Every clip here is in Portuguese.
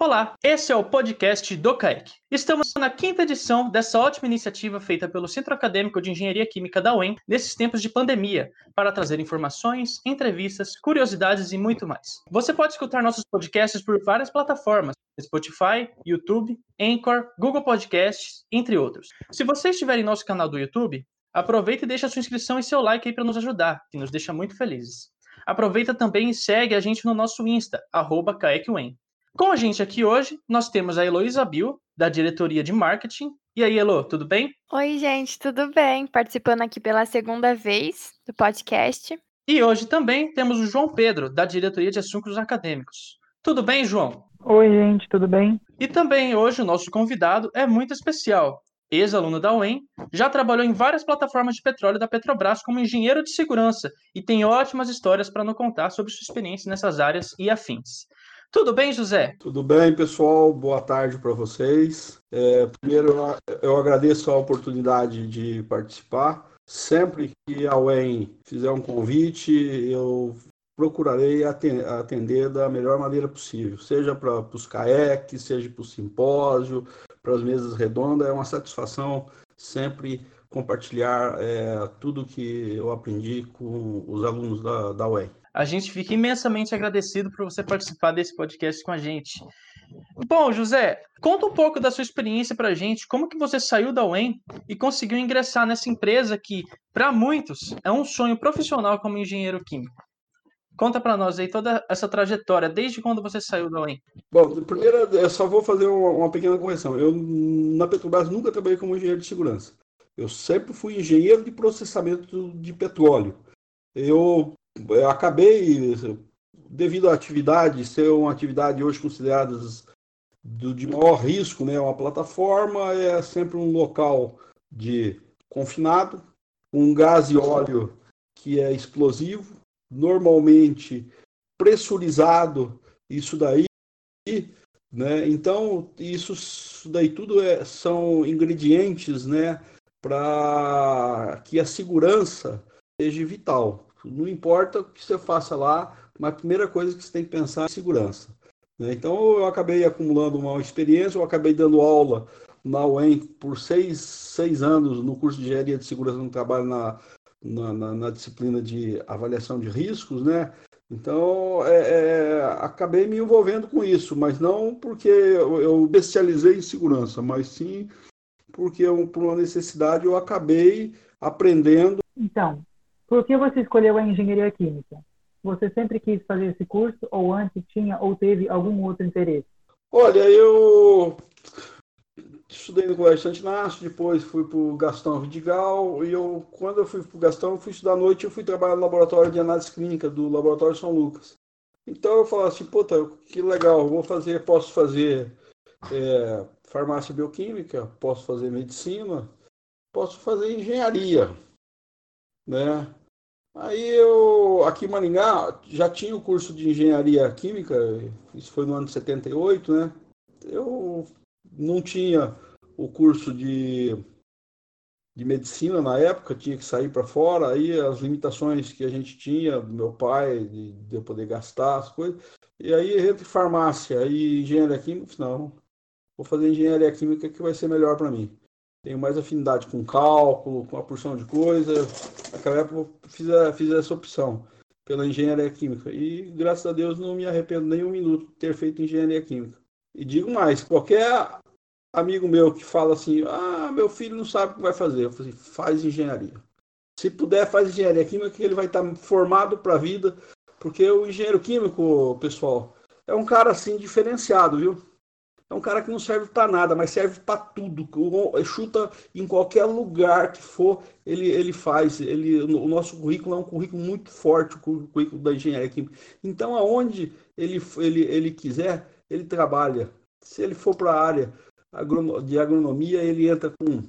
Olá, esse é o podcast do CAEC. Estamos na quinta edição dessa ótima iniciativa feita pelo Centro Acadêmico de Engenharia Química da UEM nesses tempos de pandemia, para trazer informações, entrevistas, curiosidades e muito mais. Você pode escutar nossos podcasts por várias plataformas, Spotify, YouTube, Anchor, Google Podcasts, entre outros. Se você estiver em nosso canal do YouTube, aproveita e deixa sua inscrição e seu like aí para nos ajudar, que nos deixa muito felizes. Aproveita também e segue a gente no nosso Insta, arroba com a gente aqui hoje, nós temos a Heloísa Bill, da diretoria de marketing. E aí, Elo, tudo bem? Oi, gente, tudo bem? Participando aqui pela segunda vez do podcast. E hoje também temos o João Pedro, da diretoria de assuntos acadêmicos. Tudo bem, João? Oi, gente, tudo bem? E também hoje o nosso convidado é muito especial. Ex-aluno da UEM, já trabalhou em várias plataformas de petróleo da Petrobras como engenheiro de segurança e tem ótimas histórias para nos contar sobre sua experiência nessas áreas e afins. Tudo bem, José? Tudo bem, pessoal. Boa tarde para vocês. É, primeiro, eu agradeço a oportunidade de participar. Sempre que a UEM fizer um convite, eu procurarei atender da melhor maneira possível, seja para os CAEC, seja para o simpósio, para as mesas redondas. É uma satisfação sempre compartilhar é, tudo que eu aprendi com os alunos da, da UEM. A gente fica imensamente agradecido por você participar desse podcast com a gente. Bom, José, conta um pouco da sua experiência para a gente. Como que você saiu da UEM e conseguiu ingressar nessa empresa que, para muitos, é um sonho profissional como engenheiro químico? Conta para nós aí toda essa trajetória, desde quando você saiu da UEM. Bom, primeiro eu só vou fazer uma, uma pequena correção. Eu, na Petrobras, nunca trabalhei como engenheiro de segurança. Eu sempre fui engenheiro de processamento de petróleo. Eu eu acabei, devido à atividade ser uma atividade hoje considerada do, de maior risco, né? Uma plataforma é sempre um local de confinado, um gás e óleo que é explosivo, normalmente pressurizado, isso daí, né? Então, isso daí tudo é, são ingredientes, né? Para que a segurança seja vital. Não importa o que você faça lá, mas a primeira coisa que você tem que pensar é segurança. Né? Então eu acabei acumulando uma experiência, eu acabei dando aula na UEM por seis, seis anos no curso de engenharia de segurança no trabalho na, na, na, na disciplina de avaliação de riscos, né? Então, é, é, acabei me envolvendo com isso, mas não porque eu, bestializei em segurança, mas sim porque eu, por uma necessidade eu acabei aprendendo. Então, por que você escolheu a engenharia química? Você sempre quis fazer esse curso ou antes tinha ou teve algum outro interesse? Olha, eu estudei no Colégio Santinácio, depois fui para o Gastão Vidigal, e eu, quando eu fui para o Gastão, eu fui estudar à noite, eu fui trabalhar no laboratório de análise clínica do Laboratório São Lucas. Então eu falei assim, puta, que legal, vou fazer, posso fazer é, farmácia bioquímica, posso fazer medicina, posso fazer engenharia, né? Aí eu, aqui em Maringá, já tinha o curso de engenharia química, isso foi no ano de 78, né? Eu não tinha o curso de, de medicina na época, tinha que sair para fora, aí as limitações que a gente tinha, do meu pai, de, de eu poder gastar as coisas. E aí, entre farmácia e engenharia química, não, vou fazer engenharia química que vai ser melhor para mim tenho mais afinidade com cálculo, com a porção de coisa. Eu fiz, a, fiz essa opção pela engenharia química. E graças a Deus não me arrependo nem um minuto de ter feito engenharia química. E digo mais, qualquer amigo meu que fala assim, ah, meu filho não sabe o que vai fazer, eu falo assim, faz engenharia. Se puder, faz engenharia química, que ele vai estar formado para a vida, porque o engenheiro químico, pessoal, é um cara assim diferenciado, viu? É um cara que não serve para nada, mas serve para tudo. Chuta em qualquer lugar que for, ele, ele faz. Ele, o nosso currículo é um currículo muito forte, o currículo da engenharia química. Então, aonde ele, ele, ele quiser, ele trabalha. Se ele for para a área de agronomia, ele entra com,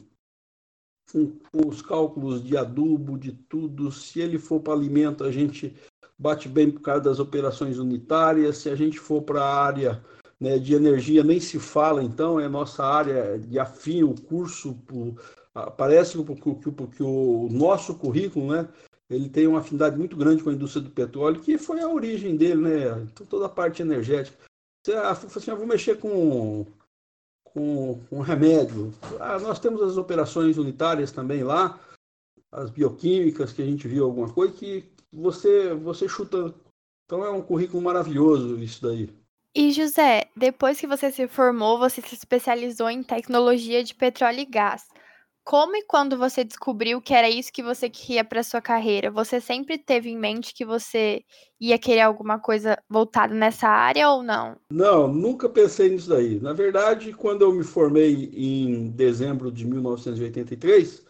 com, com os cálculos de adubo, de tudo. Se ele for para alimento, a gente bate bem por causa das operações unitárias. Se a gente for para a área né, de energia nem se fala, então, é nossa área de afim, o curso, parece que, que, que o nosso currículo, né, ele tem uma afinidade muito grande com a indústria do petróleo, que foi a origem dele, né, então, toda a parte energética. ah, assim, eu vou mexer com, com, com remédio. Ah, nós temos as operações unitárias também lá, as bioquímicas que a gente viu alguma coisa que você você chuta. Então é um currículo maravilhoso isso daí. E José, depois que você se formou, você se especializou em tecnologia de petróleo e gás. Como e quando você descobriu que era isso que você queria para sua carreira? Você sempre teve em mente que você ia querer alguma coisa voltada nessa área ou não? Não, nunca pensei nisso daí. Na verdade, quando eu me formei em dezembro de 1983,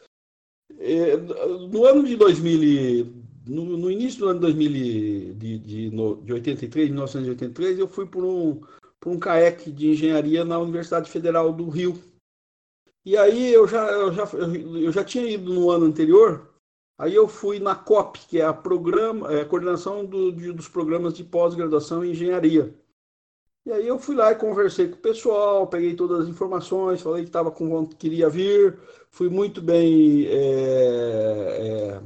eh, no ano de 2000, no, no início do ano 2000 de, de, de 83, 1983, eu fui por um, por um CAEC de engenharia na Universidade Federal do Rio, e aí eu já, eu já, eu já tinha ido no ano anterior, aí eu fui na COP, que é a, programa, é a coordenação do, de, dos programas de pós-graduação em engenharia. E aí eu fui lá e conversei com o pessoal, peguei todas as informações, falei que estava com queria vir, fui muito bem é, é,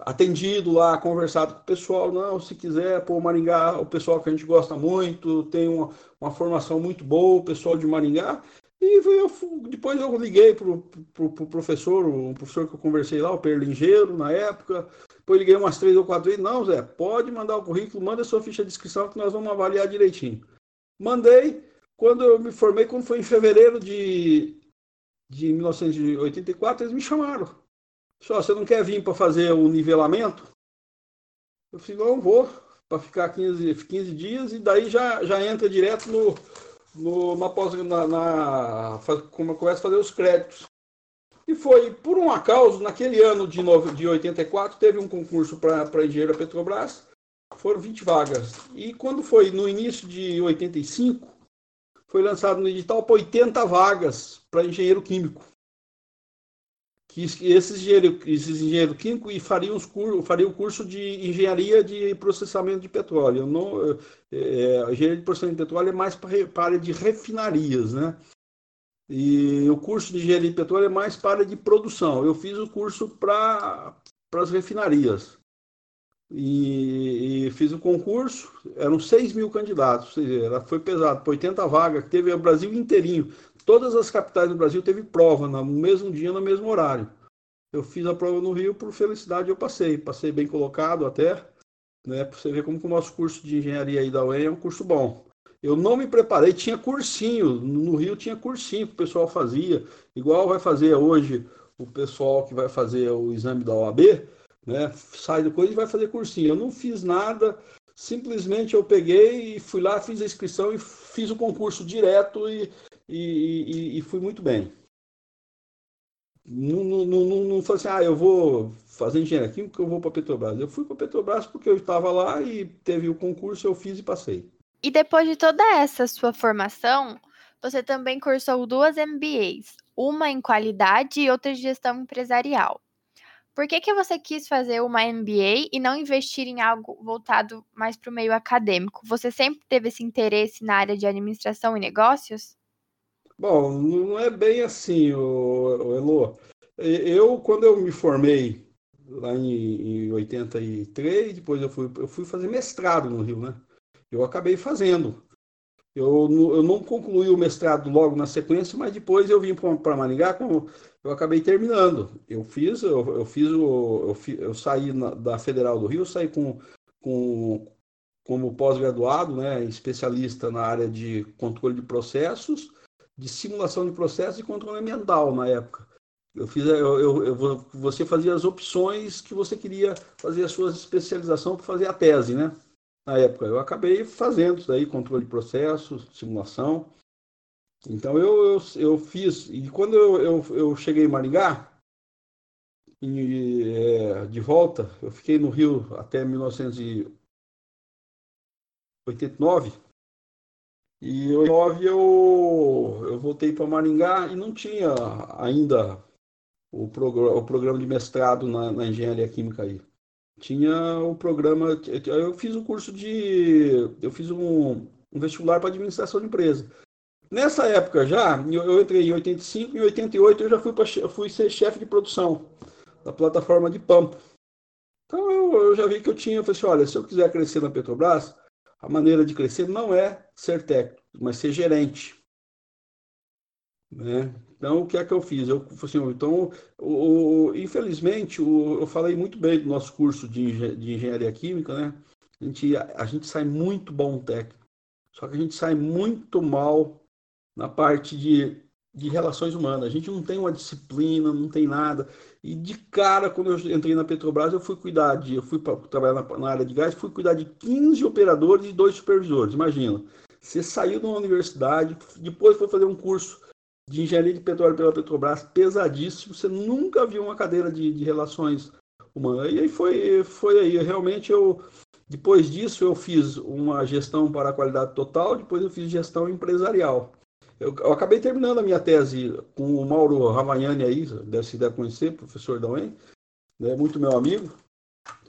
atendido lá, conversado com o pessoal. Não, se quiser, pô, Maringá, o pessoal que a gente gosta muito, tem uma, uma formação muito boa, o pessoal de Maringá. E eu, depois eu liguei para o pro, pro professor, o professor que eu conversei lá, o Perlingeiro, na época. Depois liguei umas três ou quatro vezes. Não, Zé, pode mandar o currículo, manda a sua ficha de inscrição que nós vamos avaliar direitinho. Mandei. Quando eu me formei, quando foi em fevereiro de, de 1984, eles me chamaram. Só, você não quer vir para fazer o nivelamento? Eu falei, não, vou, para ficar 15, 15 dias, e daí já, já entra direto no, no, na pós, na, na, como começa a fazer os créditos. E foi, por um acaso, naquele ano de, novo, de 84, teve um concurso para engenheiro da Petrobras, foram 20 vagas. E quando foi no início de 85, foi lançado no edital para 80 vagas para engenheiro químico que esses engenheiros esses químicos fariam, os cur, fariam o curso de engenharia de processamento de petróleo. Não, é, engenharia de processamento de petróleo é mais para, para a área de refinarias, né? E o curso de engenharia de petróleo é mais para a área de produção. Eu fiz o curso para, para as refinarias. E, e, fiz o concurso, eram 6 mil candidatos, ou seja, foi pesado, 80 vagas, teve o Brasil inteirinho, todas as capitais do Brasil teve prova no mesmo dia, no mesmo horário. Eu fiz a prova no Rio, por felicidade eu passei. Passei bem colocado até, né? Para você ver como que o nosso curso de engenharia aí da UEM é um curso bom. Eu não me preparei, tinha cursinho, no Rio tinha cursinho que o pessoal fazia, igual vai fazer hoje o pessoal que vai fazer o exame da OAB, né? Sai do coisa e vai fazer cursinho. Eu não fiz nada, simplesmente eu peguei e fui lá, fiz a inscrição e fiz o concurso direto e e, e, e fui muito bem. Não, não, não, não foi assim, ah, eu vou fazer engenharia química, eu vou para Petrobras. Eu fui para Petrobras porque eu estava lá e teve o concurso, eu fiz e passei. E depois de toda essa sua formação, você também cursou duas MBAs, uma em qualidade e outra em gestão empresarial. Por que, que você quis fazer uma MBA e não investir em algo voltado mais para o meio acadêmico? Você sempre teve esse interesse na área de administração e negócios? Bom, não é bem assim, o, Elo. Eu, quando eu me formei lá em, em 83, depois eu fui, eu fui fazer mestrado no Rio, né? Eu acabei fazendo. Eu, eu não concluí o mestrado logo na sequência, mas depois eu vim para Maringá, como eu acabei terminando. Eu fiz, eu, eu fiz o, eu, fi, eu saí na, da Federal do Rio, saí com, com como pós-graduado, né, especialista na área de controle de processos de simulação de processo e controle ambiental na época. Eu fiz, eu, eu, eu, você fazia as opções que você queria fazer a sua especialização para fazer a tese, né? Na época, eu acabei fazendo isso aí, controle de processo, simulação. Então eu, eu, eu fiz, e quando eu, eu, eu cheguei em Maringá, e, é, de volta, eu fiquei no Rio até 1989, e em 9 eu, eu voltei para Maringá e não tinha ainda o, programa, o programa de mestrado na, na, engenharia química aí. Tinha o programa. Eu fiz o curso de. Eu fiz um, um vestibular para administração de empresa. Nessa época já, eu, entrei em 85, em 88 eu já fui, pra, fui ser chefe de produção da plataforma de Pampa. Então eu, eu, já vi que eu tinha, eu falei assim, olha, se eu quiser crescer na Petrobras, a maneira de crescer não é ser técnico, mas ser gerente. Né? Então, o que é que eu fiz? Eu, assim, então, o, o, infelizmente, o, eu falei muito bem do nosso curso de, de engenharia química, né? A gente, a gente sai muito bom técnico, só que a gente sai muito mal na parte de, de relações humanas. A gente não tem uma disciplina, não tem nada. E de cara, quando eu entrei na Petrobras, eu fui cuidar de, eu fui para trabalhar na, na, área de gás, fui cuidar de 15 operadores e dois supervisores. Imagina, você saiu de uma universidade, depois foi fazer um curso de engenharia de petróleo pela Petrobras, pesadíssimo, você nunca viu uma cadeira de, de relações humanas. E aí foi, foi aí, realmente eu, depois disso eu fiz uma gestão para a qualidade total, depois eu fiz gestão empresarial. Eu, eu, acabei terminando a minha tese com o Mauro Ravagnani aí, deve se deve conhecer, professor da UEM, né, muito meu amigo.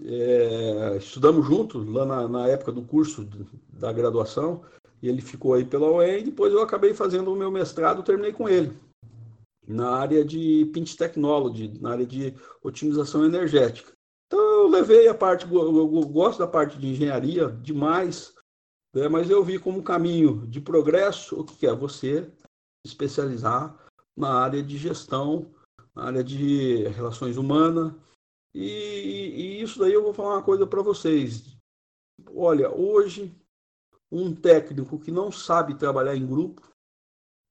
É, estudamos juntos lá na, na, época do curso da graduação, e ele ficou aí pela UEM, e depois eu acabei fazendo o meu mestrado, terminei com ele, na área de Pinch Technology, na área de otimização energética. Então eu levei a parte, eu, gosto da parte de engenharia demais, né? Mas eu vi como caminho de progresso o que é você especializar na área de gestão, na área de relações humanas. E, e isso daí eu vou falar uma coisa para vocês. Olha, hoje um técnico que não sabe trabalhar em grupo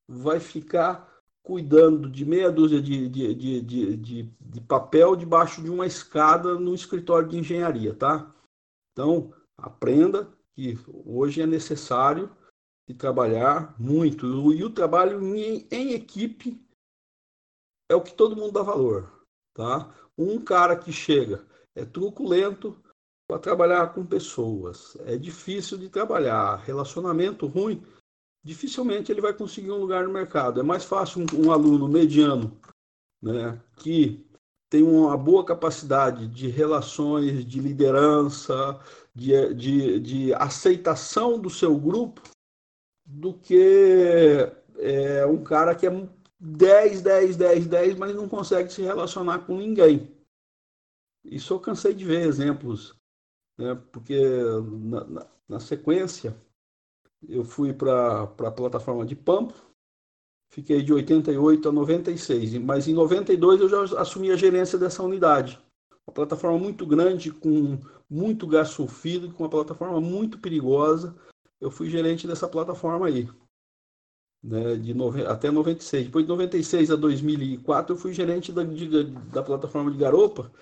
vai ficar cuidando de meia dúzia de, de, de, de, de papel debaixo de uma escada no escritório de engenharia, tá? Então, aprenda que hoje é necessário de trabalhar muito. E o trabalho em, em equipe é o que todo mundo dá valor. Tá? Um cara que chega é truculento para trabalhar com pessoas, é difícil de trabalhar, relacionamento ruim, dificilmente ele vai conseguir um lugar no mercado. É mais fácil um, um aluno mediano né, que tem uma boa capacidade de relações, de liderança, de, de, de aceitação do seu grupo, do que é, um cara que é 10, 10, 10, 10, mas não consegue se relacionar com ninguém. Isso eu cansei de ver exemplos, né? porque na, na, na sequência eu fui para a plataforma de Pampo, Fiquei de 88 a 96, mas em 92 eu já assumi a gerência dessa unidade. Uma plataforma muito grande, com muito gás sulfídrico, uma plataforma muito perigosa. Eu fui gerente dessa plataforma aí, né, de até 96. Depois de 96 a 2004 eu fui gerente da, de, da plataforma de Garopa,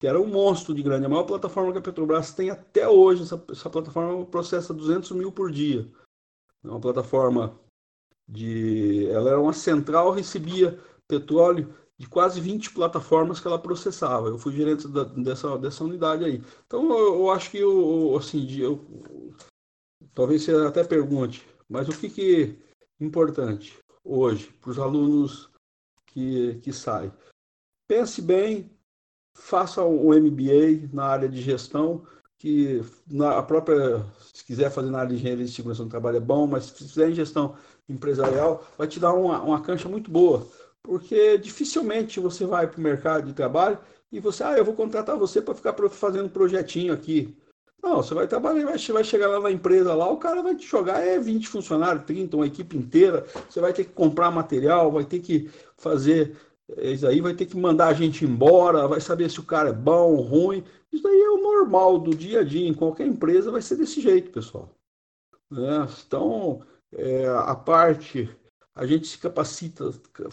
que era um monstro de grande, a maior plataforma que a Petrobras tem até hoje. Essa, essa plataforma processa 200 mil por dia. É uma plataforma de ela era uma central, recebia petróleo de quase 20 plataformas que ela processava. Eu fui gerente da, dessa, dessa unidade aí. Então eu, eu acho que eu, assim, eu, talvez você até pergunte, mas o que, que é importante hoje para os alunos que, que saem? Pense bem, faça um MBA na área de gestão, que na a própria, se quiser fazer na área de engenharia de segurança do trabalho é bom, mas se fizer em gestão empresarial, vai te dar uma, uma cancha muito boa, porque dificilmente você vai para o mercado de trabalho e você, ah, eu vou contratar você para ficar fazendo projetinho aqui. Não, você vai trabalhar, vai, vai chegar lá na empresa lá, o cara vai te jogar é 20 funcionários, 30, uma equipe inteira, você vai ter que comprar material, vai ter que fazer isso aí, vai ter que mandar a gente embora, vai saber se o cara é bom, ruim. Isso aí é o normal do dia a dia, em qualquer empresa vai ser desse jeito, pessoal. Né? Então, é, a parte, a gente se capacita,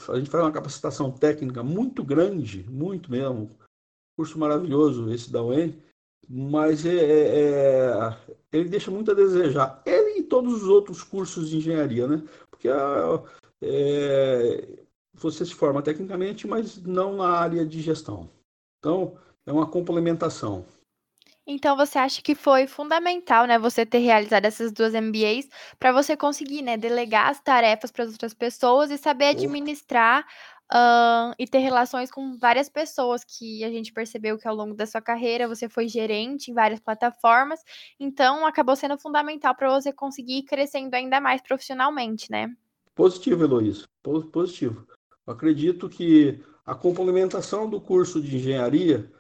a gente faz uma capacitação técnica muito grande, muito mesmo, curso maravilhoso esse da UEM, mas é, é, é, ele deixa muito a desejar. Ele e todos os outros cursos de engenharia, né? Porque é, você se forma tecnicamente, mas não na área de gestão. Então, é uma complementação. Então você acha que foi fundamental, né, você ter realizado essas duas MBAs para você conseguir, né, delegar as tarefas para as outras pessoas e saber administrar uh, e ter relações com várias pessoas que a gente percebeu que ao longo da sua carreira você foi gerente em várias plataformas, então acabou sendo fundamental para você conseguir ir crescendo ainda mais profissionalmente, né? Positivo, Heloísa, positivo. Eu acredito que a complementação do curso de engenharia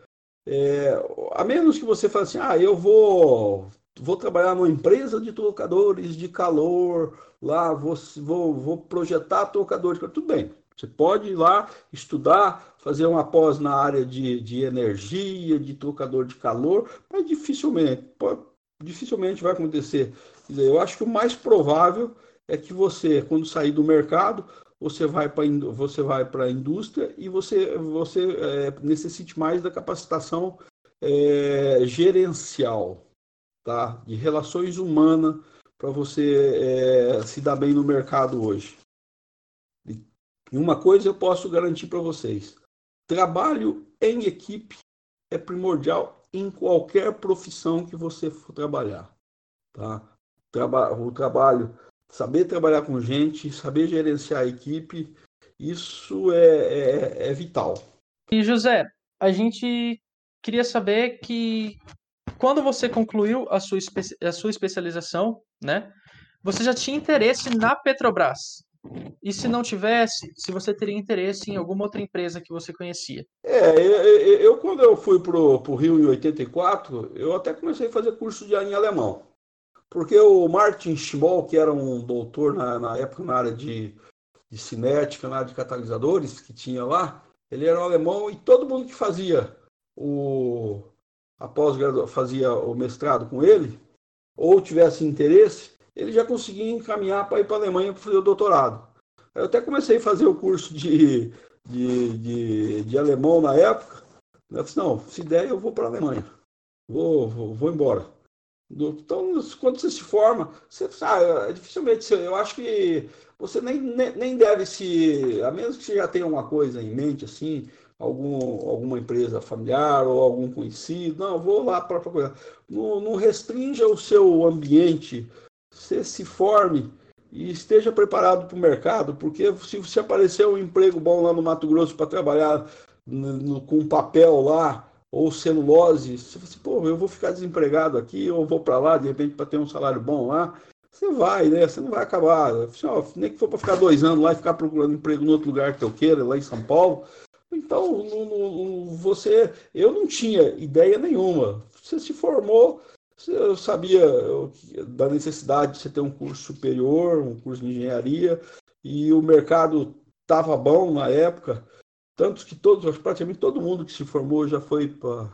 é, a menos que você fale assim, ah, eu vou vou trabalhar numa empresa de trocadores de calor, lá vou, vou, vou projetar trocador de calor. Tudo bem, você pode ir lá estudar, fazer uma pós na área de, de energia, de trocador de calor, mas dificilmente, pode, dificilmente vai acontecer. Eu acho que o mais provável é que você, quando sair do mercado, você vai para você vai para a indústria e você você é, necessite mais da capacitação é, gerencial, tá? De relações humanas para você é, se dar bem no mercado hoje. E uma coisa eu posso garantir para vocês: trabalho em equipe é primordial em qualquer profissão que você for trabalhar. Tá? Traba o trabalho, saber trabalhar com gente, saber gerenciar a equipe, isso é, é, é vital. E José, a gente queria saber que quando você concluiu a sua, a sua especialização, né, você já tinha interesse na Petrobras. E se não tivesse, se você teria interesse em alguma outra empresa que você conhecia? É, eu, eu quando eu fui para o Rio em 84, eu até comecei a fazer curso de em alemão. Porque o Martin Schmoll, que era um doutor na, na época na área de, de cinética, na área de catalisadores, que tinha lá, ele era um alemão e todo mundo que fazia o após fazia o mestrado com ele, ou tivesse interesse, ele já conseguia encaminhar para ir para a Alemanha para fazer o doutorado. Eu até comecei a fazer o curso de, de, de, de alemão na época. Eu disse, não, se der eu vou para a Alemanha. Vou, vou, vou embora. Então, quando você se forma, você sabe, dificilmente, eu acho que você nem, nem, deve se, a menos que você já tenha uma coisa em mente, assim, algum, alguma empresa familiar ou algum conhecido, não, vou lá para procurar. Não, não restrinja o seu ambiente você se forme e esteja preparado para o mercado, porque se, se aparecer um emprego bom lá no Mato Grosso para trabalhar no, no, com papel lá, ou celulose, você fala assim, pô, eu vou ficar desempregado aqui, ou vou para lá, de repente, para ter um salário bom lá, você vai, né? Você não vai acabar. Assim, ó, nem que for para ficar dois anos lá e ficar procurando emprego em outro lugar que eu queira, lá em São Paulo. Então, você, eu não tinha ideia nenhuma. Você se formou, eu sabia da necessidade de você ter um curso superior, um curso de engenharia, e o mercado estava bom na época, tanto que todos, praticamente todo mundo que se formou já foi para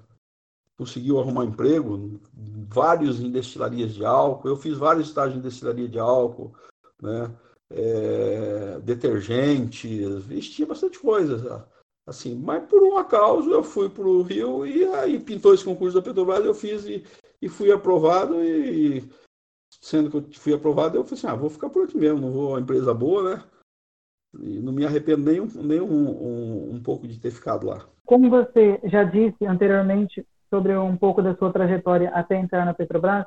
conseguiu arrumar emprego, vários em destilarias de álcool. Eu fiz vários estágios em destilaria de álcool, né? É, detergentes, tinha bastante coisa. Assim, mas por um acaso eu fui para o Rio e aí pintou esse concurso da Petrobras, eu fiz e e fui aprovado e sendo que eu fui aprovado, eu falei assim, ah, vou ficar por aqui mesmo, não vou, uma empresa boa, né? E não me arrependo nem, um, nem um, um, um pouco de ter ficado lá. Como você já disse anteriormente sobre um pouco da sua trajetória até entrar na Petrobras,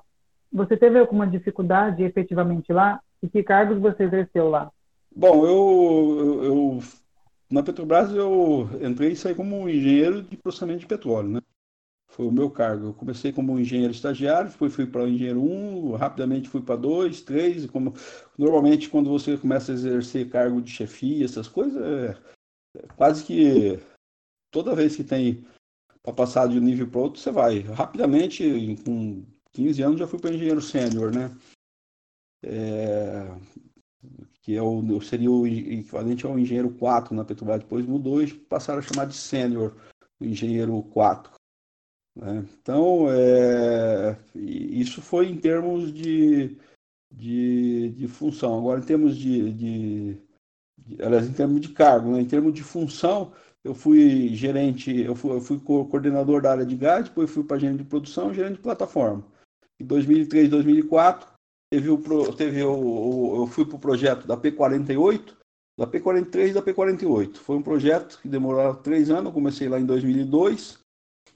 você teve alguma dificuldade efetivamente lá? E que cargos você exerceu lá? Bom, eu, eu, eu na Petrobras eu entrei e saí como engenheiro de processamento de petróleo, né? Foi o meu cargo. Eu comecei como engenheiro estagiário, depois fui para o engenheiro 1, rapidamente fui para 2, 3, como normalmente quando você começa a exercer cargo de chefia, essas coisas, é, é quase que toda vez que tem para passar de um nível para outro, você vai. Rapidamente, com 15 anos, já fui para engenheiro sênior, né? É, que é o, seria o equivalente ao engenheiro 4 na Petrobras. Depois mudou e passaram a chamar de sênior, engenheiro 4. Né? Então, é, isso foi em termos de, de, de, função. Agora, em termos de, de, de aliás, em termos de cargo, né? em termos de função, eu fui gerente, eu fui, eu fui coordenador da área de gás, depois fui para gerente de produção, gerente de plataforma. Em 2003, 2004, teve o, teve o, eu fui para o projeto da P48, da P43 e da P48. Foi um projeto que demorou três anos, eu comecei lá em 2002,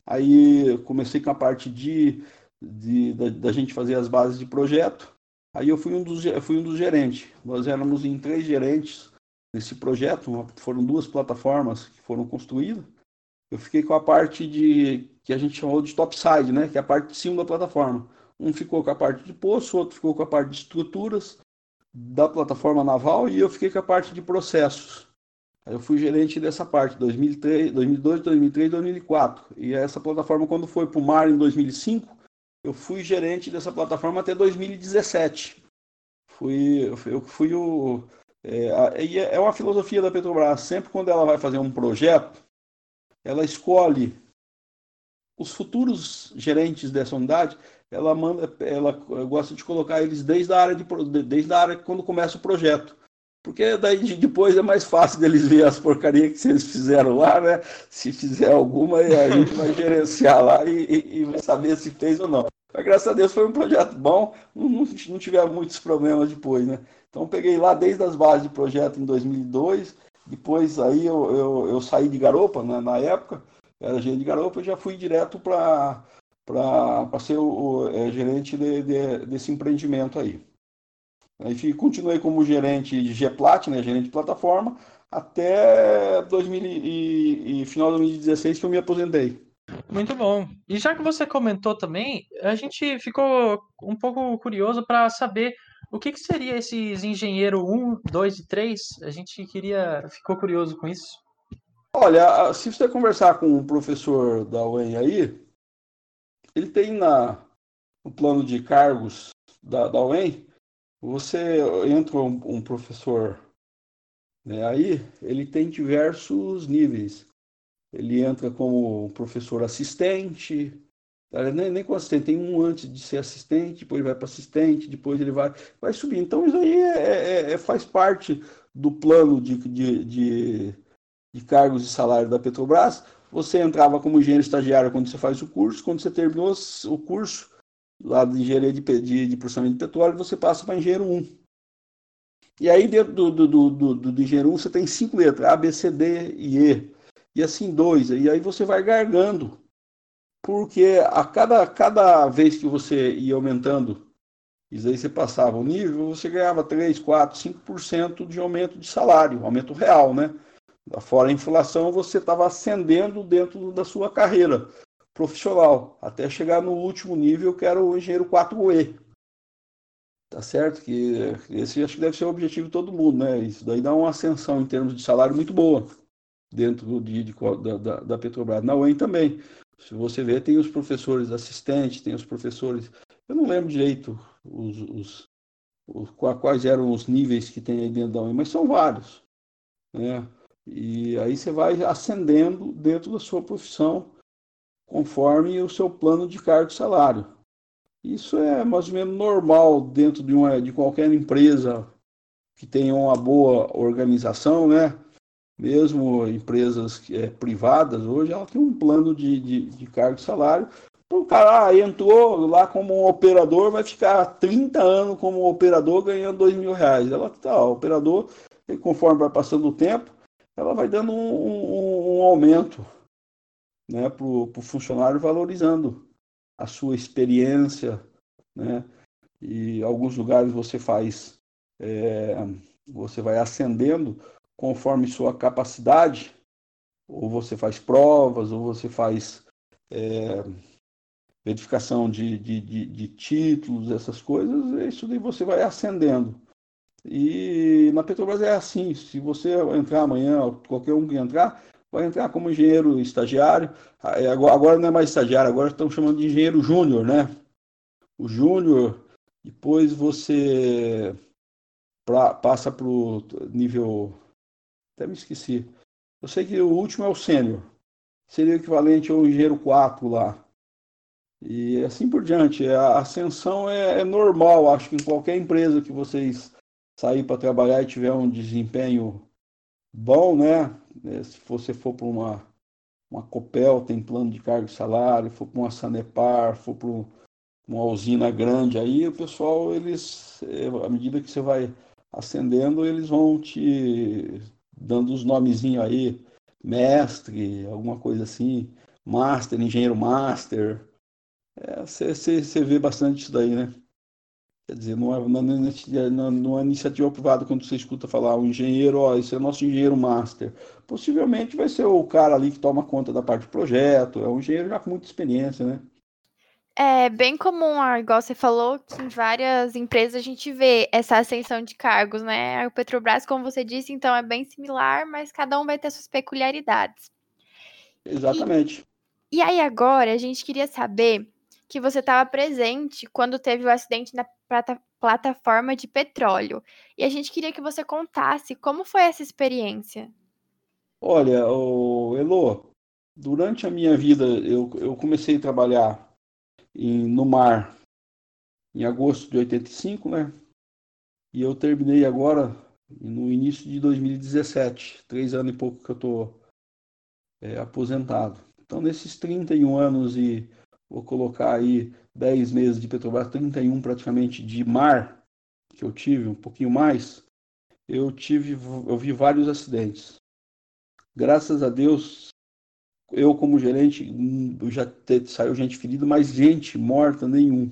Aí comecei com a parte de, de da, da, gente fazer as bases de projeto. Aí eu fui um dos, fui um dos gerentes. Nós éramos em três gerentes nesse projeto. Foram duas plataformas que foram construídas. Eu fiquei com a parte de que a gente chamou de topside, né? Que é a parte de cima da plataforma. Um ficou com a parte de poço, outro ficou com a parte de estruturas da plataforma naval e eu fiquei com a parte de processos. Eu fui gerente dessa parte, 2003, 2002, 2003, 2004. E essa plataforma, quando foi para o mar em 2005, eu fui gerente dessa plataforma até 2017. Fui, eu fui o. É, é uma filosofia da Petrobras. Sempre quando ela vai fazer um projeto, ela escolhe os futuros gerentes dessa unidade. Ela manda, ela gosta de colocar eles desde a área de desde a área quando começa o projeto. Porque daí depois é mais fácil deles ver as porcarias que eles fizeram lá, né? Se fizer alguma, a gente vai gerenciar lá e, e, e vai saber se fez ou não. Mas graças a Deus foi um projeto bom, não, não, tivemos muitos problemas depois, né? Então peguei lá desde as bases de projeto em 2002, depois aí eu, eu, eu saí de garopa, né, na época, era gerente de garopa, e já fui direto para ser o, o é, gerente de, de, desse empreendimento aí. Aí continuei como gerente de GPlat, né, gerente de plataforma, até 2000 e, e final de 2016 que eu me aposentei. Muito bom. E já que você comentou também, a gente ficou um pouco curioso para saber o que, que seria esses engenheiro 1, 2 e 3. A gente queria, ficou curioso com isso. Olha, se você conversar com o professor da UEM aí, ele tem na, no plano de cargos da, da UEM, você entra um, um professor né, aí, ele tem diversos níveis. Ele entra como professor assistente, nem, nem como assistente, tem um antes de ser assistente, depois vai para assistente, depois ele vai, vai subir. Então isso aí é, é, é, faz parte do plano de, de, de, de cargos e salário da Petrobras. Você entrava como engenheiro estagiário quando você faz o curso, quando você terminou o curso, lá de engenharia de, de, de processamento de petróleo, você passa para engenheiro 1. E aí, dentro do, do, do, do, do engenheiro 1, você tem cinco letras, A, B, C, D e E. E assim, dois. E aí você vai gargando. Porque a cada, cada vez que você ia aumentando, isso aí você passava o nível, você ganhava 3, 4, 5% de aumento de salário, aumento real, né? Fora a inflação, você estava ascendendo dentro da sua carreira profissional, até chegar no último nível, que era o engenheiro 4E. Tá certo? Que esse acho que deve ser o objetivo de todo mundo, né? Isso daí dá uma ascensão em termos de salário muito boa dentro de, de, da, da, Petrobras. Na UEM também. Se você ver, tem os professores assistentes, tem os professores. Eu não lembro direito os, os, os, quais eram os níveis que tem aí dentro da UEM, mas são vários. Né? E aí você vai ascendendo dentro da sua profissão conforme o seu plano de cargo e salário. Isso é mais ou menos normal dentro de, uma, de qualquer empresa que tenha uma boa organização, né? Mesmo empresas é, privadas, hoje ela tem um plano de, de, de cargo e salário. O cara ah, entrou lá como um operador, vai ficar 30 anos como operador ganhando 2 mil reais. Ela tá, o operador, conforme vai passando o tempo, ela vai dando um, um, um aumento né, para o funcionário valorizando a sua experiência, né? E alguns lugares você faz, é, você vai ascendendo conforme sua capacidade, ou você faz provas, ou você faz é, verificação de, de, de, de, títulos, essas coisas, isso daí você vai ascendendo. E na Petrobras é assim, se você entrar amanhã, qualquer um que entrar, vai entrar como engenheiro estagiário. É, agora não é mais estagiário, agora estão chamando de engenheiro júnior, né? O júnior, depois você pra, passa para o nível. Até me esqueci. Eu sei que o último é o sênior. Seria o equivalente ao engenheiro 4 lá. E assim por diante. A ascensão é, é normal, acho que em qualquer empresa que vocês sair para trabalhar e tiver um desempenho bom, né? É, se você for para uma, uma Copel, tem plano de cargo e salário, for para uma Sanepar, for para uma usina grande, aí o pessoal, eles, é, à medida que você vai ascendendo, eles vão te dando os nomezinhos aí, mestre, alguma coisa assim, master, engenheiro master. É, você vê bastante isso daí, né? Quer dizer, não é, na, numa iniciativa privada, quando você escuta falar o engenheiro, ó, esse é nosso engenheiro master, possivelmente vai ser o cara ali que toma conta da parte do projeto, é um engenheiro já com muita experiência, né? É bem comum, igual você falou, que em várias empresas a gente vê essa ascensão de cargos, né? O Petrobras, como você disse, então é bem similar, mas cada um vai ter suas peculiaridades. Exatamente. E, e aí agora a gente queria saber que você estava presente quando teve o acidente na plata plataforma de petróleo. E a gente queria que você contasse como foi essa experiência. Olha, o Elo, durante a minha vida eu, eu comecei a trabalhar em, no mar em agosto de 85, né? E eu terminei agora no início de 2017, três anos e pouco que eu estou é, aposentado. Então, nesses 31 anos e vou colocar aí 10 meses de Petrobras, 31 praticamente de mar, que eu tive, um pouquinho mais, eu tive, eu vi vários acidentes. Graças a Deus, eu como gerente, já te, saiu gente ferida, mas gente morta nenhum.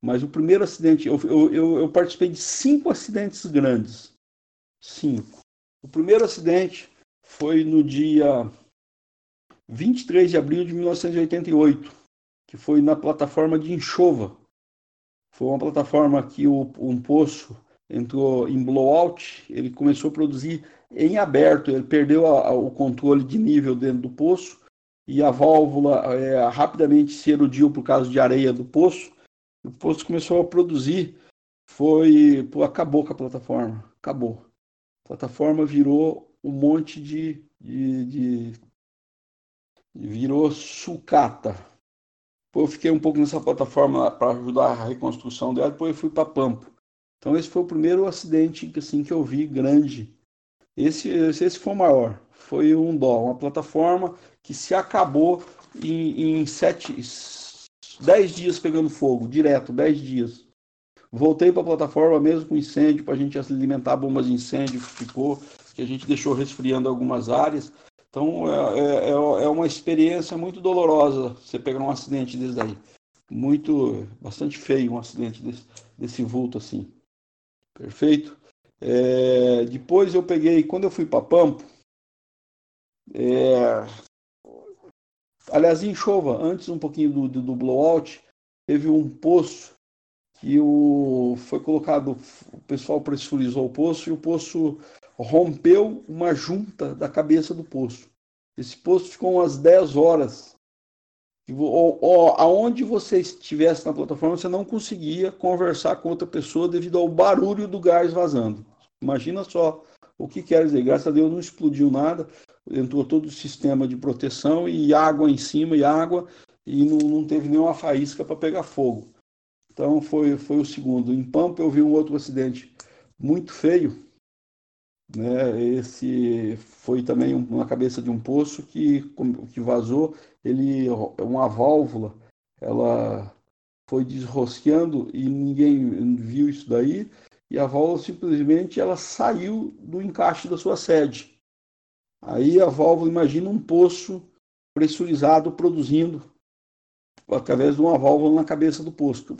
Mas o primeiro acidente, eu, eu, eu participei de cinco acidentes grandes. Cinco. O primeiro acidente foi no dia 23 de abril de 1988, que foi na plataforma de Enxova. Foi uma plataforma que o, um poço entrou em blowout, ele começou a produzir em aberto, ele perdeu a, a, o controle de nível dentro do poço e a válvula é, rapidamente se erudiu por causa de areia do poço. O poço começou a produzir, foi, pô, acabou com a plataforma, acabou. A plataforma virou um monte de, de, de virou sucata. Depois eu fiquei um pouco nessa plataforma para ajudar a reconstrução dela, depois eu fui para Pampo. Então esse foi o primeiro acidente assim, que eu vi grande. Esse, esse, esse foi o maior. Foi um dó, uma plataforma que se acabou em, em sete, dez dias pegando fogo, direto, dez dias. Voltei para a plataforma mesmo com incêndio, para a gente alimentar bombas de incêndio que ficou, que a gente deixou resfriando algumas áreas. Então é, é, é, é uma experiência muito dolorosa você pegar um acidente desse daí. Muito, bastante feio um acidente desse, desse vulto assim. Perfeito? É, depois eu peguei, quando eu fui para Pampo, é, aliás, em Chova, antes um pouquinho do, do, do blowout, teve um poço que o, foi colocado, o pessoal pressurizou o poço e o poço rompeu uma junta da cabeça do poço. Esse poço ficou umas 10 horas. Ou, ou, aonde você estivesse na plataforma, você não conseguia conversar com outra pessoa devido ao barulho do gás vazando. Imagina só o que quer dizer. Graças a Deus não explodiu nada, entrou todo o sistema de proteção e água em cima e água e não, não teve nenhuma faísca para pegar fogo. Então foi, foi o segundo. Em Pampa eu vi um outro acidente muito feio, né? Esse foi também uma cabeça de um poço que, que vazou, ele uma válvula, ela foi desrosqueando e ninguém viu isso daí, e a válvula simplesmente ela saiu do encaixe da sua sede. Aí a válvula, imagina um poço pressurizado produzindo através de uma válvula na cabeça do poço.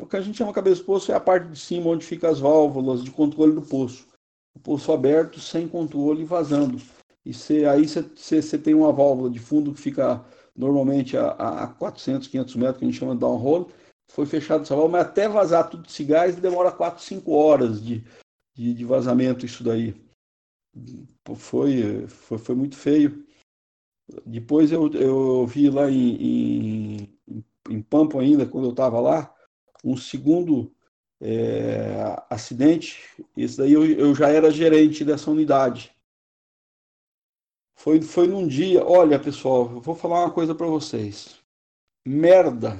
O que a gente chama cabeça do poço é a parte de cima onde ficam as válvulas de controle do poço o poço aberto, sem controle, vazando. E cê, aí você tem uma válvula de fundo que fica normalmente a, a 400, 500 metros, que a gente chama de downhole, foi fechado essa válvula, mas até vazar tudo esse gás demora 4, 5 horas de, de, de vazamento isso daí. Foi, foi, foi muito feio. Depois eu, eu vi lá em, em, em Pampo ainda, quando eu estava lá, um segundo é, acidente, isso daí eu, eu já era gerente dessa unidade. Foi, foi num dia, olha pessoal, eu vou falar uma coisa para vocês. Merda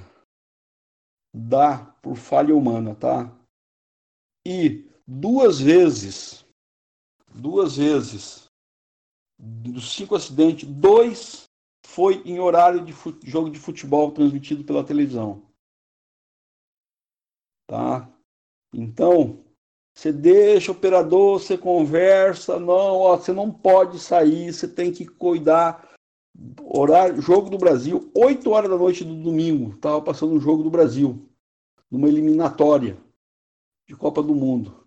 dá por falha humana, tá? E duas vezes, duas vezes, dos cinco acidentes, dois foi em horário de jogo de futebol transmitido pela televisão. Tá? Então, você deixa o operador, você conversa, não, ó, você não pode sair, você tem que cuidar. Horário, jogo do Brasil, 8 horas da noite do domingo, estava passando o jogo do Brasil, numa eliminatória de Copa do Mundo.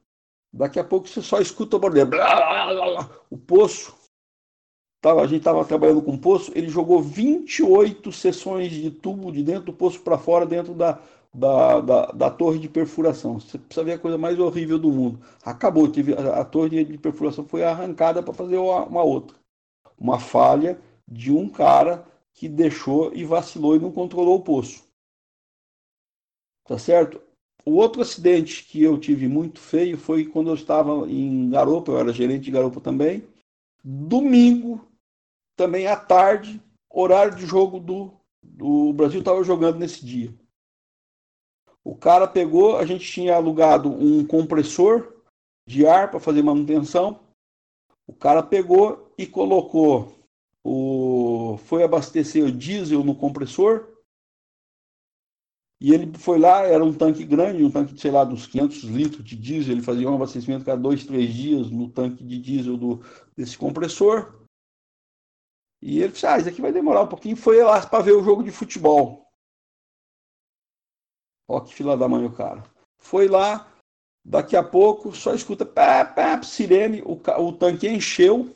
Daqui a pouco você só escuta o bordeiro. O poço, tava, a gente estava trabalhando com poço, ele jogou 28 sessões de tubo de dentro do poço para fora, dentro da, da, da, da, torre de perfuração. Você precisa ver a coisa mais horrível do mundo. Acabou, tive, a, a torre de perfuração foi arrancada para fazer uma, uma, outra. Uma falha de um cara que deixou e vacilou e não controlou o poço. Tá certo? O outro acidente que eu tive muito feio foi quando eu estava em Garopa, eu era gerente de Garopa também. Domingo, também à tarde, horário de jogo do, do Brasil estava jogando nesse dia. O cara pegou, a gente tinha alugado um compressor de ar para fazer manutenção. O cara pegou e colocou o foi abastecer o diesel no compressor. E ele foi lá, era um tanque grande, um tanque de, sei lá, dos 500 litros de diesel. Ele fazia um abastecimento cada dois, três dias no tanque de diesel do, desse compressor. E ele disse, ah, isso aqui vai demorar um pouquinho. Foi lá para ver o jogo de futebol. Ó, que fila da mãe o cara. Foi lá, daqui a pouco, só escuta pá, pá, sirene, o, o tanque encheu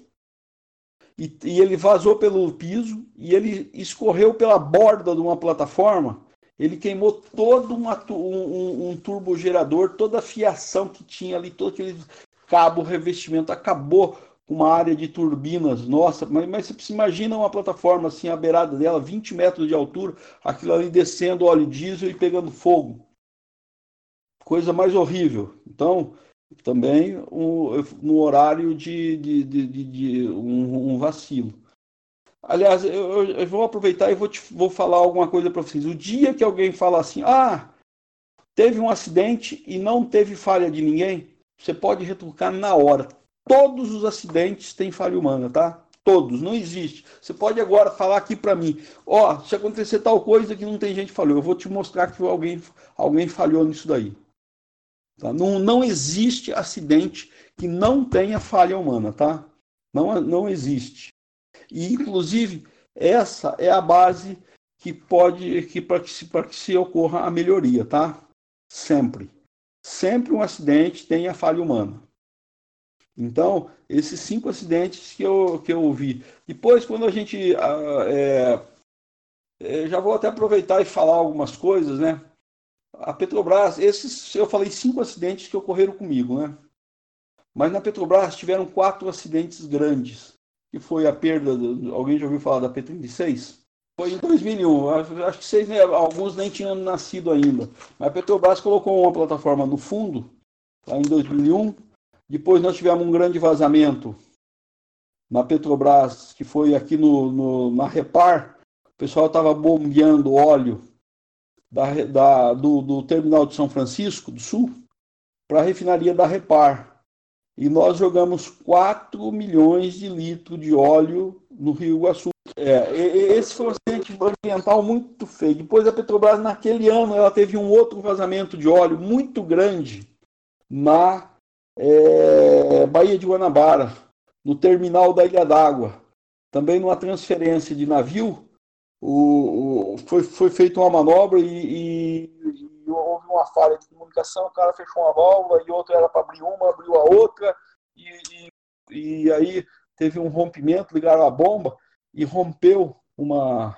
e, e, ele vazou pelo piso e ele escorreu pela borda de uma plataforma. Ele queimou todo uma, um, um turbogerador, toda a fiação que tinha ali, todo aquele cabo, revestimento, acabou uma área de turbinas, nossa, mas, mas você imagina uma plataforma assim, a beirada dela, 20 metros de altura, aquilo ali descendo óleo diesel e pegando fogo. Coisa mais horrível. Então, também um, no horário de, de, de, de, de um, um, vacilo. Aliás, eu, eu, vou aproveitar e vou, te, vou falar alguma coisa para vocês. O dia que alguém fala assim, ah, teve um acidente e não teve falha de ninguém, você pode retrucar na hora Todos os acidentes têm falha humana, tá? Todos, não existe. Você pode agora falar aqui para mim, ó, oh, se acontecer tal coisa que não tem gente falhou, eu vou te mostrar que alguém, alguém falhou nisso daí. Tá? Não, não existe acidente que não tenha falha humana, tá? Não, não existe. E, inclusive, essa é a base que pode, que para que, se, que se ocorra a melhoria, tá? Sempre. Sempre um acidente tem a falha humana. Então, esses cinco acidentes que eu, que eu vi. Depois, quando a gente. Ah, é, é, já vou até aproveitar e falar algumas coisas, né? A Petrobras, esses eu falei cinco acidentes que ocorreram comigo, né? Mas na Petrobras tiveram quatro acidentes grandes, que foi a perda. Do, alguém já ouviu falar da P36? Foi em 2001. Acho que vocês, né, alguns nem tinham nascido ainda. Mas a Petrobras colocou uma plataforma no fundo, lá em 2001 depois nós tivemos um grande vazamento na Petrobras, que foi aqui no, no na Repar. O pessoal estava bombeando óleo da, da, do, do terminal de São Francisco do Sul para a refinaria da Repar. E nós jogamos 4 milhões de litros de óleo no Rio Iguaçu. É, esse foi um acidente ambiental muito feio. Depois a Petrobras, naquele ano, ela teve um outro vazamento de óleo muito grande na é, Baía de Guanabara, no terminal da Ilha d'Água. Também numa transferência de navio, o, o, foi, foi feita uma manobra e, e, e, houve uma falha de comunicação, o cara fechou uma válvula e outra era para abrir uma, abriu a outra, e, e, aí teve um rompimento, ligaram a bomba e rompeu uma,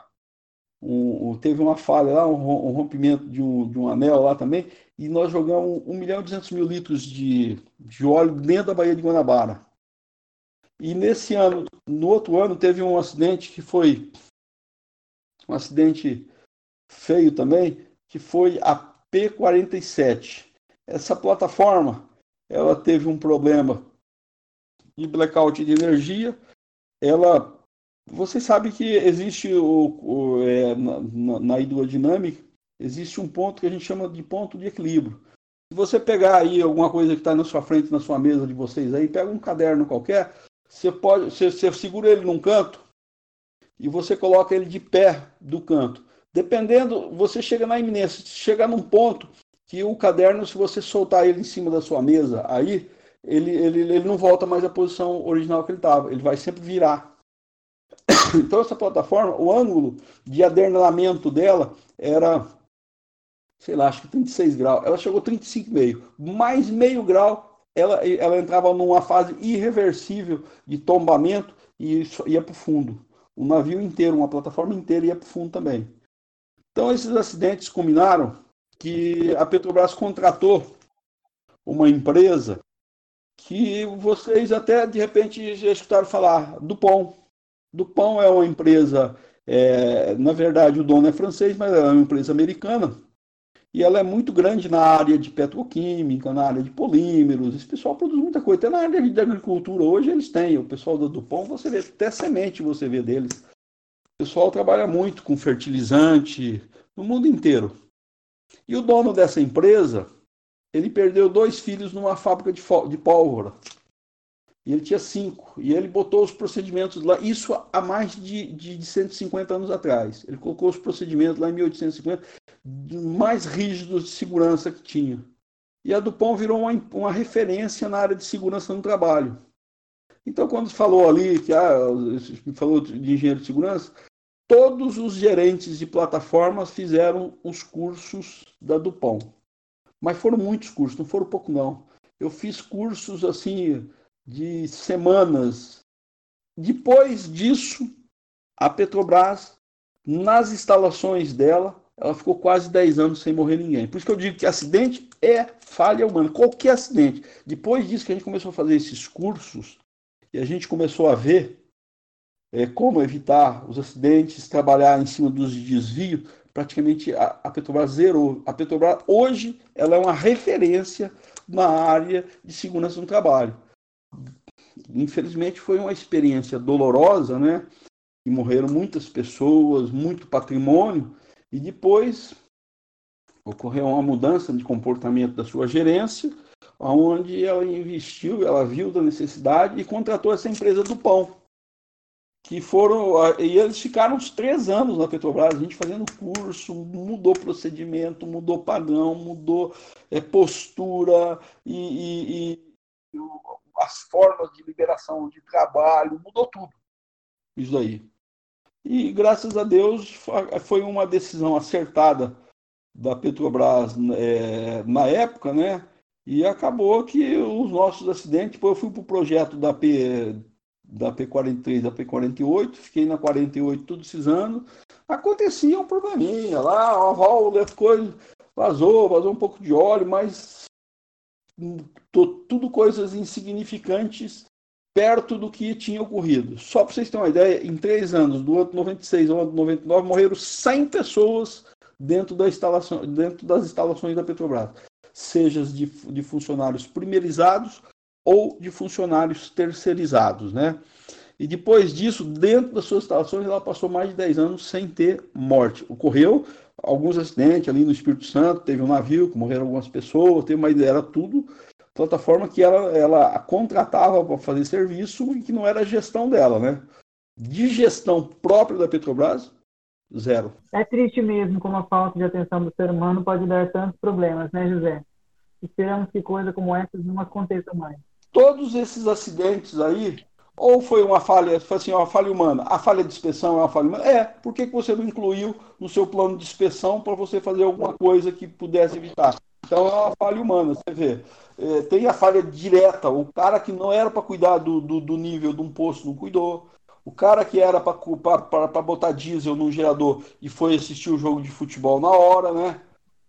um, teve uma falha lá, um, um rompimento de um, de um, anel lá também, e nós jogamos 1 milhão e 200 mil litros de, de óleo dentro da Baía de Guanabara. E nesse ano, no outro ano, teve um acidente que foi um acidente feio também, que foi a P47. Essa plataforma, ela teve um problema de blackout de energia, ela você sabe que existe o, o é, na, na, hidrodinâmica, existe um ponto que a gente chama de ponto de equilíbrio. Se você pegar aí alguma coisa que está na sua frente, na sua mesa de vocês aí, pega um caderno qualquer, você pode, você, você segura ele num canto e você coloca ele de pé do canto. Dependendo, você chega na iminência, chega num ponto que o caderno, se você soltar ele em cima da sua mesa, aí ele, ele, ele não volta mais à posição original que ele estava, ele vai sempre virar. Então, essa plataforma, o ângulo de adernelamento dela era, sei lá, acho que 36 graus. Ela chegou a 35,5. Mais meio grau, ela, ela entrava numa fase irreversível de tombamento e ia para o fundo. O navio inteiro, uma plataforma inteira ia para o fundo também. Então, esses acidentes combinaram que a Petrobras contratou uma empresa que vocês até de repente já escutaram falar, Dupont. Dupont é uma empresa, é, na verdade o dono é francês, mas é uma empresa americana. E ela é muito grande na área de petroquímica, na área de polímeros. Esse pessoal produz muita coisa. Até na área de agricultura hoje eles têm. O pessoal do Dupont, você vê até semente, você vê deles. O pessoal trabalha muito com fertilizante no mundo inteiro. E o dono dessa empresa, ele perdeu dois filhos numa fábrica de, de pólvora. E ele tinha cinco. E ele botou os procedimentos lá, isso há mais de, de, de 150 anos atrás. Ele colocou os procedimentos lá em 1850, mais rígidos de segurança que tinha. E a Dupont virou uma, uma referência na área de segurança no trabalho. Então, quando falou ali, que ah, falou de engenheiro de segurança, todos os gerentes de plataformas fizeram os cursos da Dupont. Mas foram muitos cursos, não foram pouco não. Eu fiz cursos assim de semanas. Depois disso, a Petrobras, nas instalações dela, ela ficou quase 10 anos sem morrer ninguém. Por isso que eu digo que acidente é falha humana, qualquer acidente. Depois disso que a gente começou a fazer esses cursos, e a gente começou a ver é, como evitar os acidentes, trabalhar em cima dos desvios, praticamente a, a Petrobras zerou. A Petrobras hoje ela é uma referência na área de segurança no trabalho. Infelizmente foi uma experiência dolorosa, né? E morreram muitas pessoas, muito patrimônio, e depois ocorreu uma mudança de comportamento da sua gerência, onde ela investiu, ela viu da necessidade e contratou essa empresa do pão. Que foram. E eles ficaram uns três anos na Petrobras, a gente fazendo curso, mudou procedimento, mudou padrão, mudou é, postura e, e, e as formas de liberação de trabalho, mudou tudo. Isso aí. E graças a Deus foi uma decisão acertada da Petrobras é, na época, né? E acabou que os nossos acidentes, eu fui para o projeto da, P, da P43, da P48, fiquei na 48 todos esses anos, acontecia um probleminha lá, a válvula ficou, vazou, vazou um pouco de óleo, mas tudo coisas insignificantes perto do que tinha ocorrido. Só para vocês terem uma ideia, em três anos, do ano 96 ao ano 99, morreram 100 pessoas dentro, da instalação, dentro das instalações da Petrobras, seja de, de funcionários primerizados ou de funcionários terceirizados, né? E depois disso, dentro das suas instalações, ela passou mais de 10 anos sem ter morte. Ocorreu alguns acidentes ali no Espírito Santo, teve um navio que morreram algumas pessoas, teve uma ideia, era tudo plataforma que ela, ela contratava para fazer serviço e que não era gestão dela, né? De gestão própria da Petrobras, zero. É triste mesmo como a falta de atenção do ser humano pode dar tantos problemas, né, José? Esperamos que coisa como essas não aconteça mais. Todos esses acidentes aí ou foi uma falha, foi assim, uma falha humana? A falha de inspeção é uma falha humana? É. Por que, que você não incluiu no seu plano de inspeção para você fazer alguma coisa que pudesse evitar? Então é uma falha humana, você vê. É, tem a falha direta, o cara que não era para cuidar do, do, do, nível de um posto não cuidou. O cara que era para botar diesel no gerador e foi assistir o jogo de futebol na hora, né?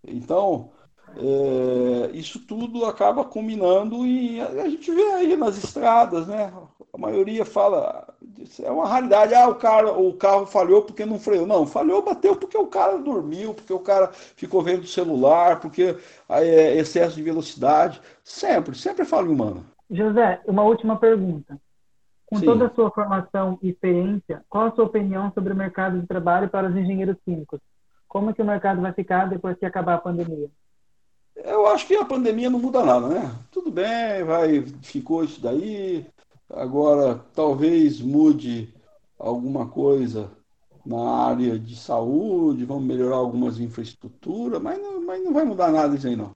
Então, é, isso tudo acaba combinando e a gente vê aí nas estradas, né? A maioria fala, é uma raridade, ah, o, cara, o carro falhou porque não freou. Não, falhou, bateu porque o cara dormiu, porque o cara ficou vendo o celular, porque é excesso de velocidade. Sempre, sempre é falha humana. José, uma última pergunta. Com Sim. toda a sua formação e experiência, qual a sua opinião sobre o mercado de trabalho para os engenheiros químicos? Como é que o mercado vai ficar depois que acabar a pandemia? Eu acho que a pandemia não muda nada, né? Tudo bem, vai, ficou isso daí. Agora, talvez mude alguma coisa na área de saúde, vamos melhorar algumas infraestruturas, mas não, mas não vai mudar nada isso aí, não.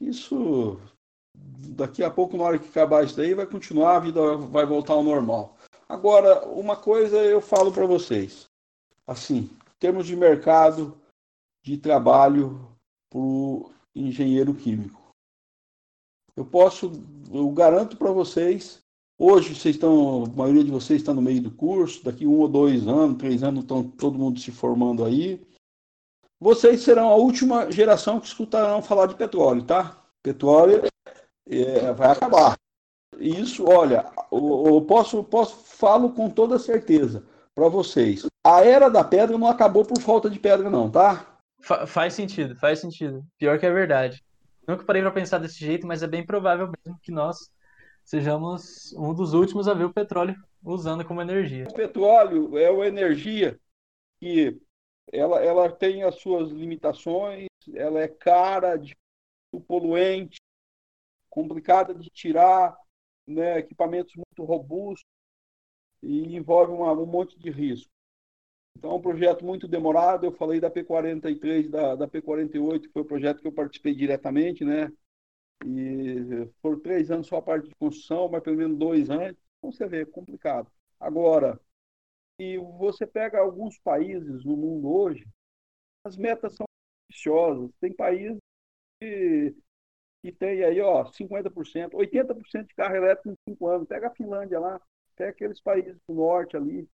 Isso, daqui a pouco, na hora que acabar isso daí, vai continuar, a vida vai voltar ao normal. Agora, uma coisa eu falo para vocês. Assim, em termos de mercado de trabalho para engenheiro químico. Eu posso, eu garanto para vocês, hoje vocês estão, a maioria de vocês está no meio do curso, daqui um ou dois anos, três anos, estão todo mundo se formando aí. Vocês serão a última geração que escutarão falar de petróleo, tá? Petróleo é, vai acabar. Isso, olha, eu, posso, posso falo com toda certeza para vocês. A era da pedra não acabou por falta de pedra, não, tá? Fa faz sentido, faz sentido. Pior que é verdade. Nunca parei para pensar desse jeito, mas é bem provável mesmo que nós sejamos um dos últimos a ver o petróleo usando como energia. O petróleo é uma energia que ela, ela tem as suas limitações, ela é cara, de, poluente, complicada de tirar, né, equipamentos muito robustos e envolve uma, um monte de risco. Então, é um projeto muito demorado. Eu falei da P43, da, da P48, que foi o projeto que eu participei diretamente, né? E foram três anos só a parte de construção, mas pelo menos dois anos. Então, você vê, é complicado. Agora, e você pega alguns países no mundo hoje, as metas são ambiciosas. Tem países que, que tem aí, ó, 50%, 80% de carro elétrico em cinco anos. Pega a Finlândia lá, pega aqueles países do norte ali,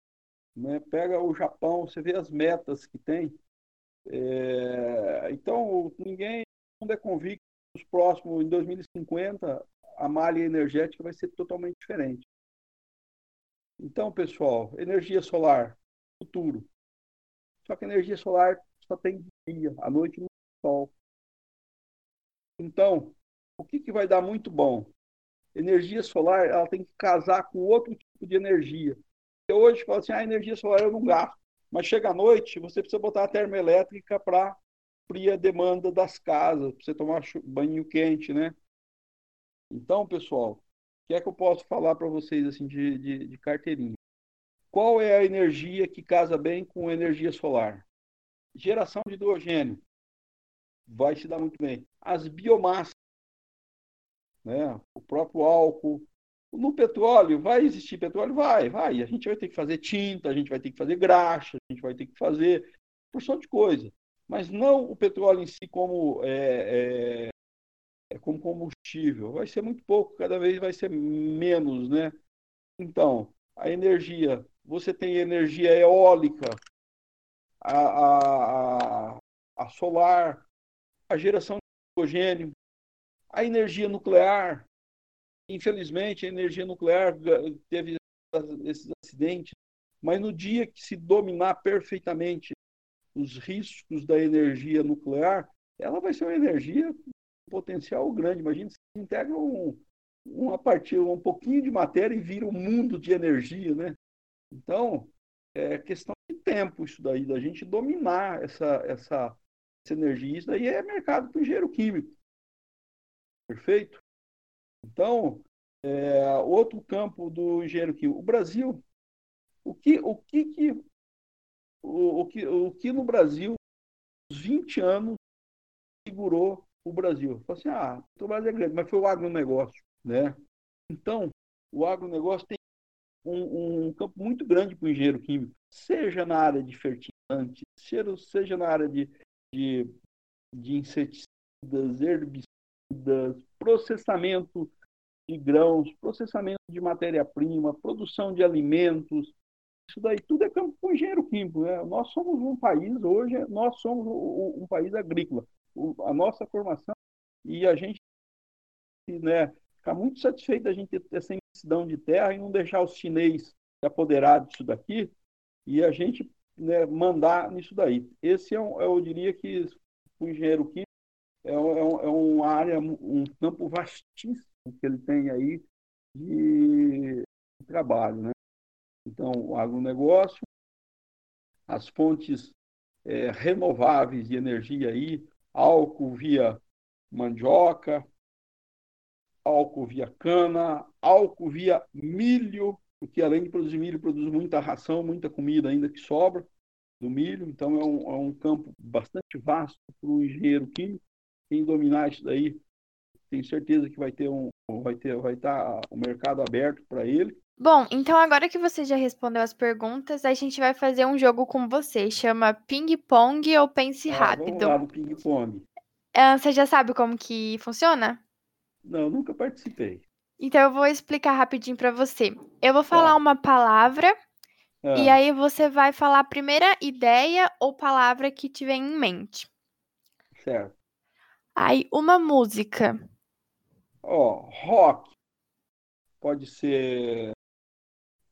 né? Pega o Japão, você vê as metas que tem. É... Então, ninguém é convicto nos próximos, em 2050, a malha energética vai ser totalmente diferente. Então, pessoal, energia solar, futuro. Só que energia solar só tem dia, à noite no sol. Então, o que, que vai dar muito bom? Energia solar ela tem que casar com outro tipo de energia hoje fala assim, a ah, energia solar eu não gasto. Mas chega à noite, você precisa botar a termoelétrica para suprir a demanda das casas, para você tomar banho quente, né? Então, pessoal, o que é que eu posso falar para vocês assim de, de, de carteirinha? Qual é a energia que casa bem com energia solar? Geração de hidrogênio vai se dar muito bem. As biomassas, né? o próprio álcool, no petróleo, vai existir petróleo? Vai, vai. A gente vai ter que fazer tinta, a gente vai ter que fazer graxa, a gente vai ter que fazer porção de coisa. Mas não o petróleo em si como, é, é, é, como combustível. Vai ser muito pouco, cada vez vai ser menos, né? Então, a energia, você tem energia eólica, a, a, a, a solar, a geração de hidrogênio, a energia nuclear, Infelizmente, a energia nuclear teve esses acidentes, mas no dia que se dominar perfeitamente os riscos da energia nuclear, ela vai ser uma energia potencial grande. Imagina se integra um, uma partir um pouquinho de matéria e vira um mundo de energia, né? Então, é questão de tempo isso daí, da gente dominar essa, essa, essa energia. Isso daí é mercado para engenheiro químico. Perfeito? Então, é, outro campo do engenheiro químico. O Brasil, o que, o que, que o, o, que, o que no Brasil, os 20 anos, segurou o Brasil? Falei assim, ah, o Brasil é grande, mas foi o agronegócio, né? Então, o agronegócio tem um, um campo muito grande para o engenheiro químico, seja na área de fertilizantes, seja, seja na área de, de, de inseticidas, herbicidas, processamento de grãos, processamento de matéria-prima, produção de alimentos. Isso daí tudo é campo o engenheiro químico. Né? Nós somos um país, hoje, nós somos um, país agrícola. a nossa formação e a gente né, ficar muito satisfeito da gente ter essa imensidão de terra e não deixar os chineses se apoderar disso daqui e a gente né, mandar nisso daí. Esse é, um, eu diria que o engenheiro químico é, é uma área, um campo vastíssimo que ele tem aí de trabalho. Né? Então, o agronegócio, as fontes é, renováveis de energia aí, álcool via mandioca, álcool via cana, álcool via milho, porque além de produzir milho, produz muita ração, muita comida ainda que sobra do milho. Então é um, é um campo bastante vasto para o engenheiro químico. Quem dominar isso daí tenho certeza que vai ter um vai ter vai estar tá o mercado aberto para ele. Bom, então agora que você já respondeu as perguntas, a gente vai fazer um jogo com você, chama Ping Pong ou Pense ah, Rápido. Vamos lá no Ping Pong. É, você já sabe como que funciona? Não, nunca participei. Então eu vou explicar rapidinho para você. Eu vou falar tá. uma palavra ah. e aí você vai falar a primeira ideia ou palavra que tiver em mente. Certo. Aí uma música. Ó, rock. Pode ser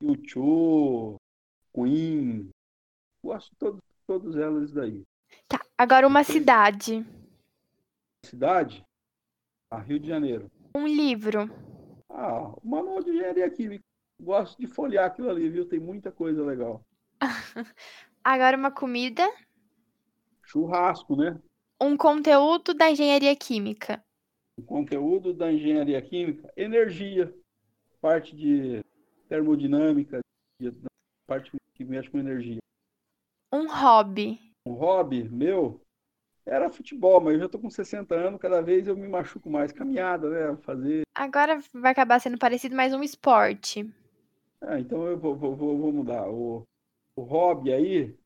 YouTube, Queen. Gosto de todos, todas elas daí. Tá. Agora uma cidade. Cidade? Ah, Rio de Janeiro. Um livro. Ah, o Manual de Engenharia Química. Gosto de folhear aquilo ali, viu? Tem muita coisa legal. Agora uma comida. Churrasco, né? Um conteúdo da engenharia química. O conteúdo da engenharia química, energia, parte de termodinâmica, parte que mexe com energia. Um hobby. Um hobby meu era futebol, mas eu já tô com 60 anos, cada vez eu me machuco mais. Caminhada, né? Fazer. Agora vai acabar sendo parecido, mas um esporte. Ah, então eu vou, vou, vou, vou mudar. O, o hobby aí,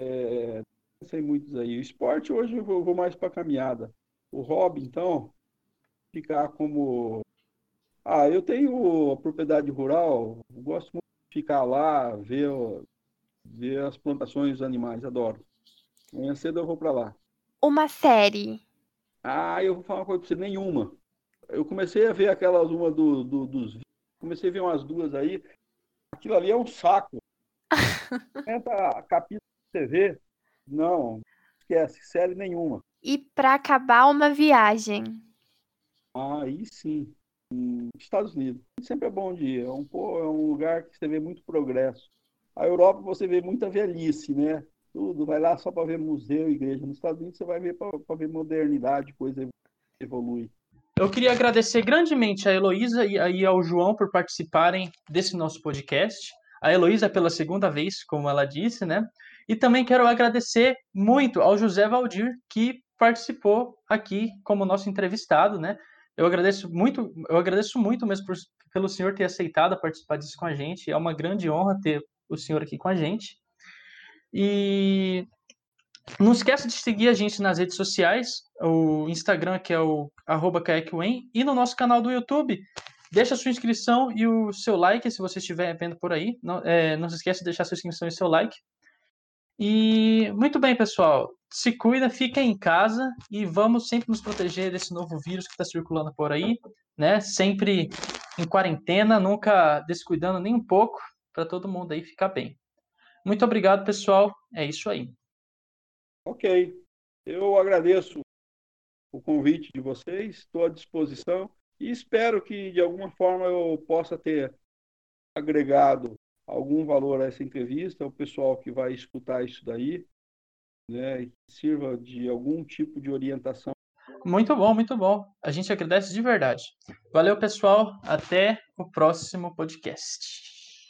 é, sei muitos aí. O esporte hoje eu vou, mais para caminhada. O hobby, então, ficar como. Ah, eu tenho a propriedade rural, gosto muito de ficar lá, ver, ver as plantações dos animais, adoro. Amanhã cedo eu vou para lá. Uma série. Ah, eu vou falar uma coisa pra você, nenhuma. Eu comecei a ver aquelas uma do, do- dos vídeos, comecei a ver umas duas aí. Aquilo ali é um saco. 50 capítulos de TV. Não, esquece, série nenhuma. E pra acabar, uma viagem. Ah, aí sim. Hum, Estados Unidos. Sempre é bom de ir. É um, é um lugar que você vê muito progresso. A Europa você vê muita velhice, né? Tudo, vai lá só para ver museu, igreja. Nos Estados Unidos você vai ver para ver modernidade, coisa evolui. Eu queria agradecer grandemente a Heloísa e e ao João por participarem desse nosso podcast. A Heloísa pela segunda vez, como ela disse, né? E também quero agradecer muito ao José Valdir, que participou aqui como nosso entrevistado, né? Eu agradeço muito, eu agradeço muito mesmo por- pelo senhor ter aceitado participar disso com a gente. É uma grande honra ter o senhor aqui com a gente. E não esqueça de seguir a gente nas redes sociais, o Instagram, que é o KaekWen, e no nosso canal do YouTube. Deixa sua inscrição e o seu like, se você estiver vendo por aí. Não, é, não se esqueça de deixar sua inscrição e seu like. E muito bem, pessoal. Se cuida, fica em casa e vamos sempre nos proteger desse novo vírus que está circulando por aí, né? Sempre em quarentena, nunca descuidando nem um pouco, para todo mundo aí ficar bem. Muito obrigado, pessoal. É isso aí. Ok. Eu agradeço o convite de vocês, estou à disposição e espero que de alguma forma eu possa ter agregado algum valor a essa entrevista, ao pessoal que vai escutar isso daí, né, sirva de algum tipo de orientação. Muito bom, muito bom. A gente agradece de verdade. Valeu, pessoal. Até o próximo podcast.